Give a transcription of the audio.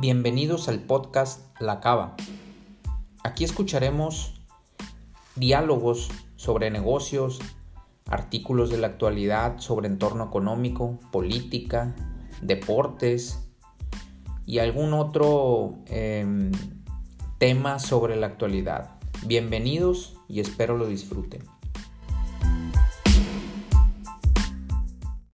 Bienvenidos al podcast La Cava. Aquí escucharemos diálogos sobre negocios, artículos de la actualidad sobre entorno económico, política, deportes y algún otro em, tema sobre la actualidad. Bienvenidos y espero lo disfruten.